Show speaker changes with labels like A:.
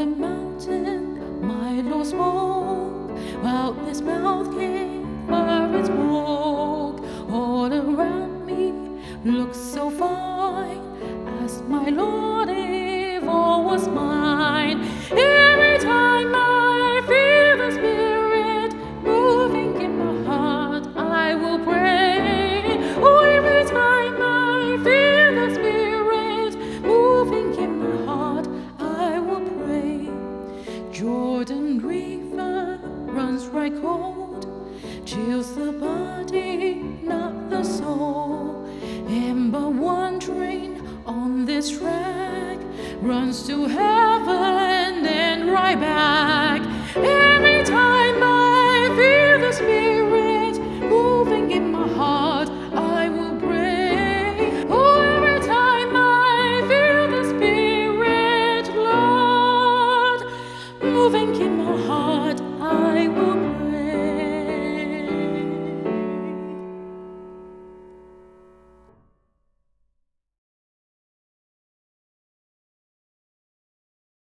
A: the mountain, my Lord spoke, while this mouth came where it spoke. All around me looked so fine, as my Lord if all was mine. runs right cold, chills the body, not the soul. And but one train on this track runs to heaven and right back. Every time I feel the spirit moving in my heart, I will pray. Oh, every time I feel the spirit, Lord, moving in my